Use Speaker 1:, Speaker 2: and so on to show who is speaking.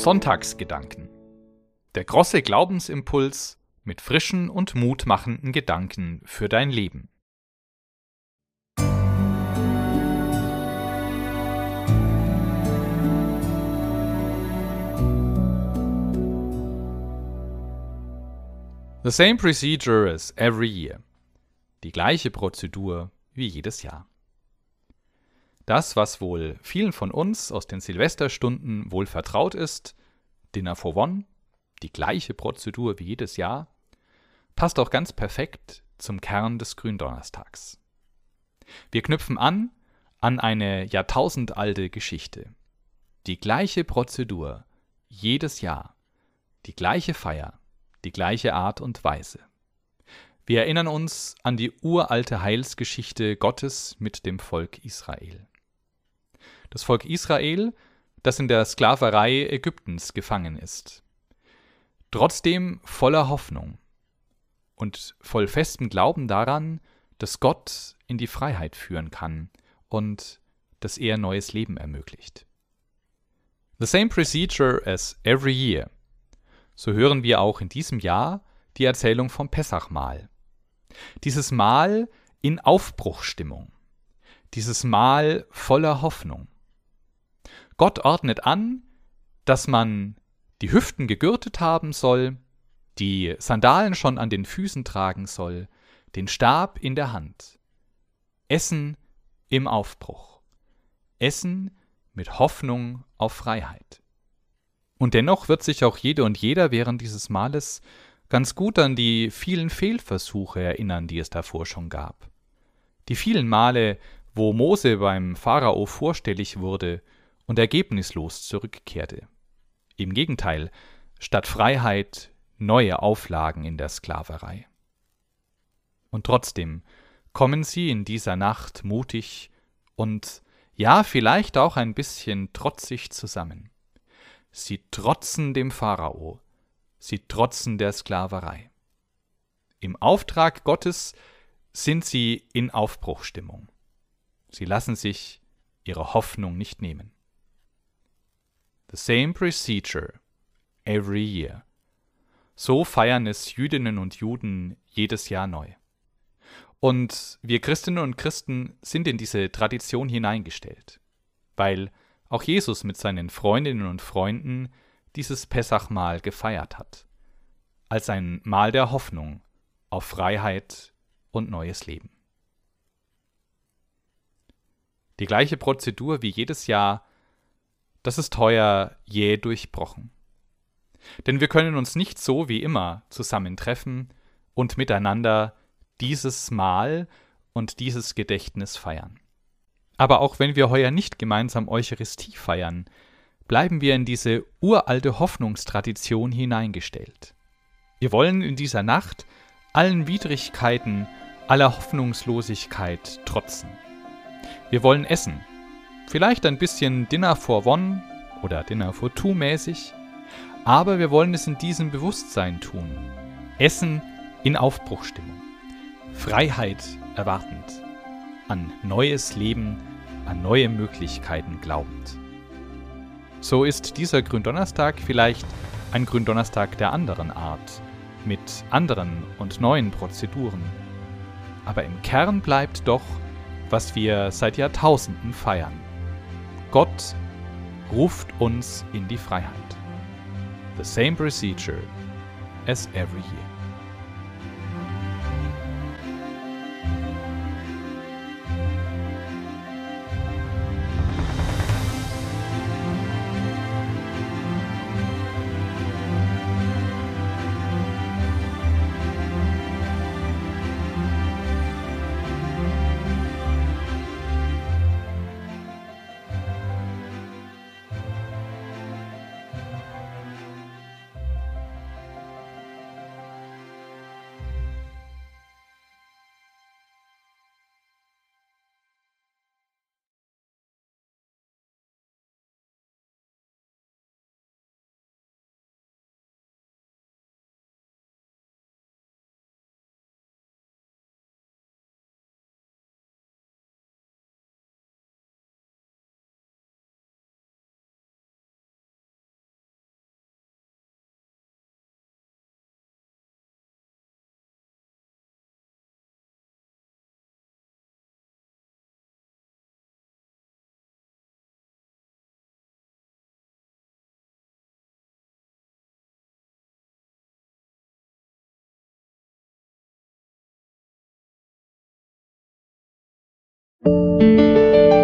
Speaker 1: Sonntagsgedanken. Der große Glaubensimpuls mit frischen und mutmachenden Gedanken für dein Leben. The same procedure as every year. Die gleiche Prozedur wie jedes Jahr. Das, was wohl vielen von uns aus den Silvesterstunden wohl vertraut ist, Dinner for One, die gleiche Prozedur wie jedes Jahr, passt auch ganz perfekt zum Kern des Gründonnerstags. Wir knüpfen an an eine jahrtausendalte Geschichte. Die gleiche Prozedur, jedes Jahr, die gleiche Feier, die gleiche Art und Weise. Wir erinnern uns an die uralte Heilsgeschichte Gottes mit dem Volk Israel. Das Volk Israel, das in der Sklaverei Ägyptens gefangen ist. Trotzdem voller Hoffnung und voll festem Glauben daran, dass Gott in die Freiheit führen kann und dass er neues Leben ermöglicht. The same procedure as every year so hören wir auch in diesem Jahr die Erzählung vom Pessachmahl. Dieses Mahl in Aufbruchstimmung. Dieses Mahl voller Hoffnung. Gott ordnet an, dass man die Hüften gegürtet haben soll, die Sandalen schon an den Füßen tragen soll, den Stab in der Hand. Essen im Aufbruch. Essen mit Hoffnung auf Freiheit. Und dennoch wird sich auch jede und jeder während dieses Males ganz gut an die vielen Fehlversuche erinnern, die es davor schon gab. Die vielen Male, wo Mose beim Pharao vorstellig wurde und ergebnislos zurückkehrte. Im Gegenteil, statt Freiheit neue Auflagen in der Sklaverei. Und trotzdem kommen sie in dieser Nacht mutig und ja vielleicht auch ein bisschen trotzig zusammen. Sie trotzen dem Pharao, sie trotzen der Sklaverei. Im Auftrag Gottes sind sie in Aufbruchstimmung. Sie lassen sich ihre Hoffnung nicht nehmen. The same procedure every year. So feiern es Jüdinnen und Juden jedes Jahr neu. Und wir Christinnen und Christen sind in diese Tradition hineingestellt, weil auch Jesus mit seinen Freundinnen und Freunden dieses Pessachmahl gefeiert hat, als ein Mahl der Hoffnung auf Freiheit und neues Leben. Die gleiche Prozedur wie jedes Jahr, das ist heuer jäh durchbrochen. Denn wir können uns nicht so wie immer zusammentreffen und miteinander dieses Mahl und dieses Gedächtnis feiern. Aber auch wenn wir heuer nicht gemeinsam Eucharistie feiern, bleiben wir in diese uralte Hoffnungstradition hineingestellt. Wir wollen in dieser Nacht allen Widrigkeiten, aller Hoffnungslosigkeit trotzen. Wir wollen essen. Vielleicht ein bisschen Dinner for One oder Dinner for Two mäßig, aber wir wollen es in diesem Bewusstsein tun. Essen in Aufbruchstimmung. Freiheit erwartend. An neues Leben an neue Möglichkeiten glaubend. So ist dieser Gründonnerstag vielleicht ein Gründonnerstag der anderen Art, mit anderen und neuen Prozeduren. Aber im Kern bleibt doch, was wir seit Jahrtausenden feiern. Gott ruft uns in die Freiheit. The same procedure as every year.
Speaker 2: Thank you.